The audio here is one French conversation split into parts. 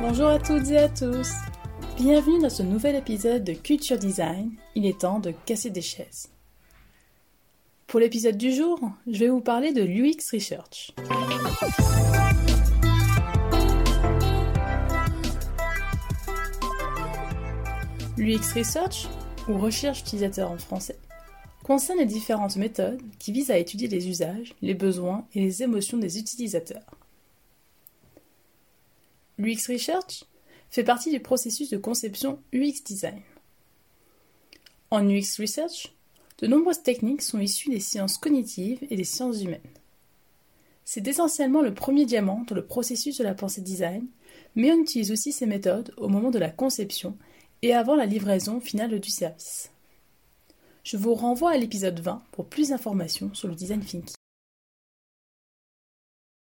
Bonjour à toutes et à tous. Bienvenue dans ce nouvel épisode de Culture Design. Il est temps de casser des chaises. Pour l'épisode du jour, je vais vous parler de l'UX Research. L'UX Research, ou recherche utilisateur en français, concerne les différentes méthodes qui visent à étudier les usages, les besoins et les émotions des utilisateurs. L'UX Research fait partie du processus de conception UX Design. En UX Research, de nombreuses techniques sont issues des sciences cognitives et des sciences humaines. C'est essentiellement le premier diamant dans le processus de la pensée design, mais on utilise aussi ces méthodes au moment de la conception et avant la livraison finale du service. Je vous renvoie à l'épisode 20 pour plus d'informations sur le design thinking.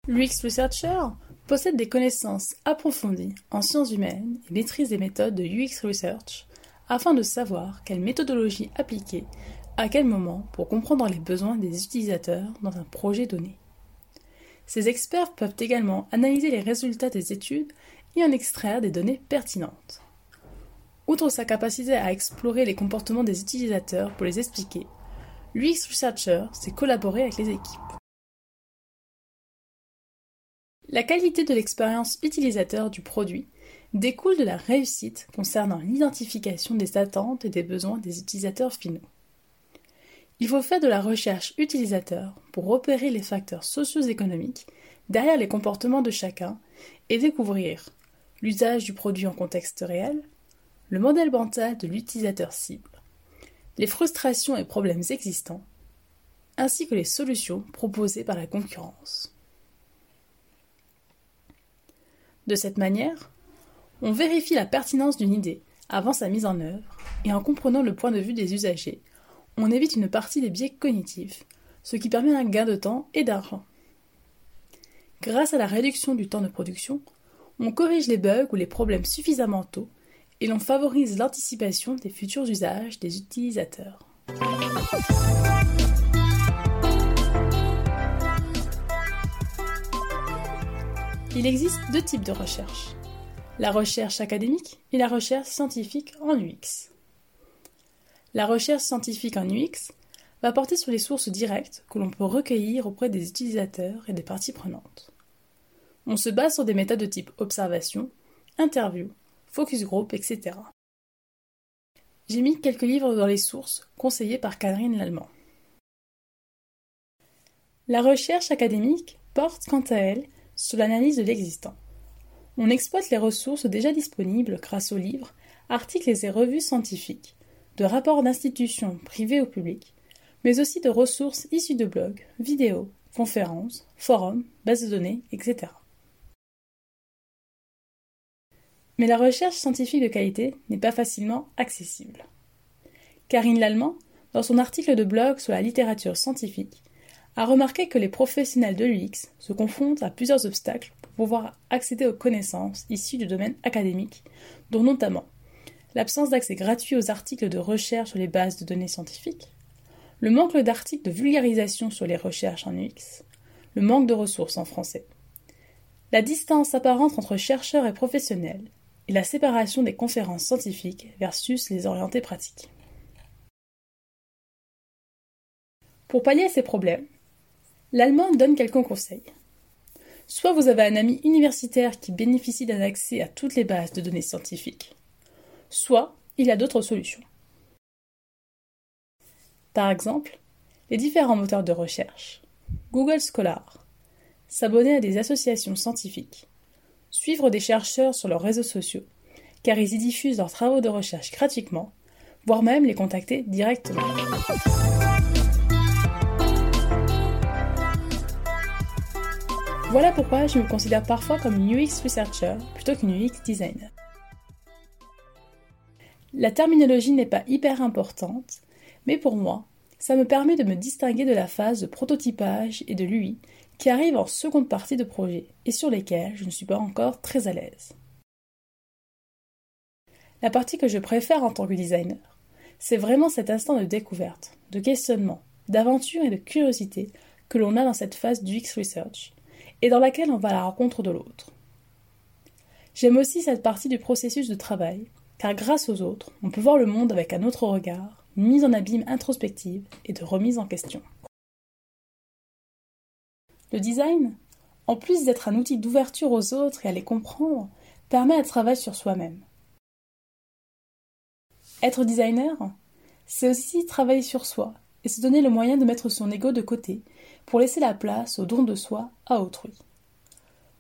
L'UX Researcher possède des connaissances approfondies en sciences humaines et maîtrise des méthodes de UX Research afin de savoir quelle méthodologie appliquer à quel moment pour comprendre les besoins des utilisateurs dans un projet donné. Ces experts peuvent également analyser les résultats des études et en extraire des données pertinentes. Outre sa capacité à explorer les comportements des utilisateurs pour les expliquer, l'UX Researcher sait collaborer avec les équipes. La qualité de l'expérience utilisateur du produit découle de la réussite concernant l'identification des attentes et des besoins des utilisateurs finaux. Il faut faire de la recherche utilisateur pour repérer les facteurs socio-économiques derrière les comportements de chacun et découvrir l'usage du produit en contexte réel, le modèle mental de l'utilisateur cible, les frustrations et problèmes existants, ainsi que les solutions proposées par la concurrence. De cette manière, on vérifie la pertinence d'une idée avant sa mise en œuvre, et en comprenant le point de vue des usagers, on évite une partie des biais cognitifs, ce qui permet un gain de temps et d'argent. Grâce à la réduction du temps de production, on corrige les bugs ou les problèmes suffisamment tôt et l'on favorise l'anticipation des futurs usages des utilisateurs. Il existe deux types de recherche, la recherche académique et la recherche scientifique en UX. La recherche scientifique en UX va porter sur les sources directes que l'on peut recueillir auprès des utilisateurs et des parties prenantes. On se base sur des méthodes de type observation, interview, focus group, etc. J'ai mis quelques livres dans les sources conseillés par Catherine Lallemand. La recherche académique porte quant à elle sur l'analyse de l'existant. On exploite les ressources déjà disponibles grâce aux livres, articles et revues scientifiques, de rapports d'institutions privées ou publiques, mais aussi de ressources issues de blogs, vidéos, conférences, forums, bases de données, etc. Mais la recherche scientifique de qualité n'est pas facilement accessible. Karine Lallemand, dans son article de blog sur la littérature scientifique, a remarqué que les professionnels de l'UX se confrontent à plusieurs obstacles pour pouvoir accéder aux connaissances issues du domaine académique, dont notamment l'absence d'accès gratuit aux articles de recherche sur les bases de données scientifiques, le manque d'articles de vulgarisation sur les recherches en UX, le manque de ressources en français, la distance apparente entre chercheurs et professionnels, et la séparation des conférences scientifiques versus les orientés pratiques. Pour pallier ces problèmes, l'allemand donne quelques conseils. Soit vous avez un ami universitaire qui bénéficie d'un accès à toutes les bases de données scientifiques, soit il a d'autres solutions. Par exemple, les différents moteurs de recherche, Google Scholar, s'abonner à des associations scientifiques, suivre des chercheurs sur leurs réseaux sociaux, car ils y diffusent leurs travaux de recherche gratuitement, voire même les contacter directement. Voilà pourquoi je me considère parfois comme une UX researcher plutôt qu'une UX designer. La terminologie n'est pas hyper importante, mais pour moi, ça me permet de me distinguer de la phase de prototypage et de l'UI qui arrive en seconde partie de projet et sur lesquels je ne suis pas encore très à l'aise. La partie que je préfère en tant que designer, c'est vraiment cet instant de découverte, de questionnement, d'aventure et de curiosité que l'on a dans cette phase du X Research, et dans laquelle on va à la rencontre de l'autre. J'aime aussi cette partie du processus de travail, car grâce aux autres, on peut voir le monde avec un autre regard, mise en abîme introspective et de remise en question. Le design, en plus d'être un outil d'ouverture aux autres et à les comprendre, permet un travail sur soi-même. Être designer, c'est aussi travailler sur soi et se donner le moyen de mettre son ego de côté pour laisser la place au don de soi à autrui.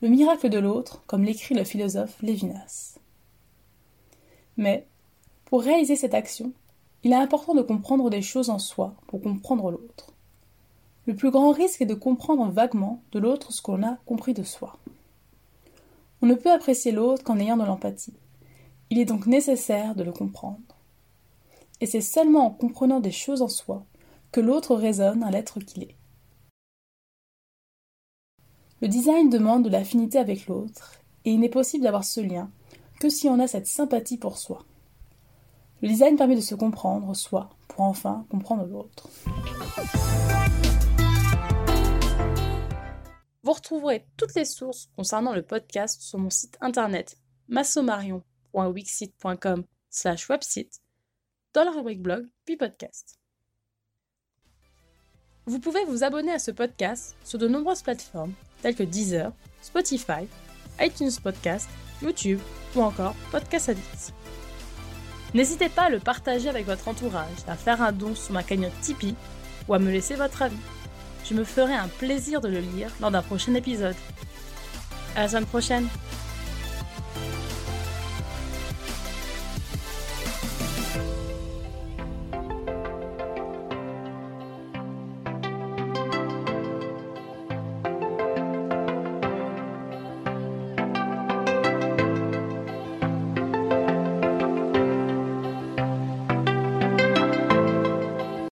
Le miracle de l'autre, comme l'écrit le philosophe Lévinas. Mais, pour réaliser cette action, il est important de comprendre des choses en soi pour comprendre l'autre. Le plus grand risque est de comprendre vaguement de l'autre ce qu'on a compris de soi. On ne peut apprécier l'autre qu'en ayant de l'empathie. Il est donc nécessaire de le comprendre. Et c'est seulement en comprenant des choses en soi que l'autre résonne à l'être qu'il est. Le design demande de l'affinité avec l'autre, et il n'est possible d'avoir ce lien que si on a cette sympathie pour soi. Le design permet de se comprendre soi pour enfin comprendre l'autre. Vous retrouverez toutes les sources concernant le podcast sur mon site internet massomarion.wixit.com slash website dans la rubrique blog puis podcast. Vous pouvez vous abonner à ce podcast sur de nombreuses plateformes telles que Deezer, Spotify, iTunes Podcast, YouTube ou encore Podcast Addict. N'hésitez pas à le partager avec votre entourage, à faire un don sur ma cagnotte Tipeee ou à me laisser votre avis. Je me ferai un plaisir de le lire lors d'un prochain épisode. À la semaine prochaine!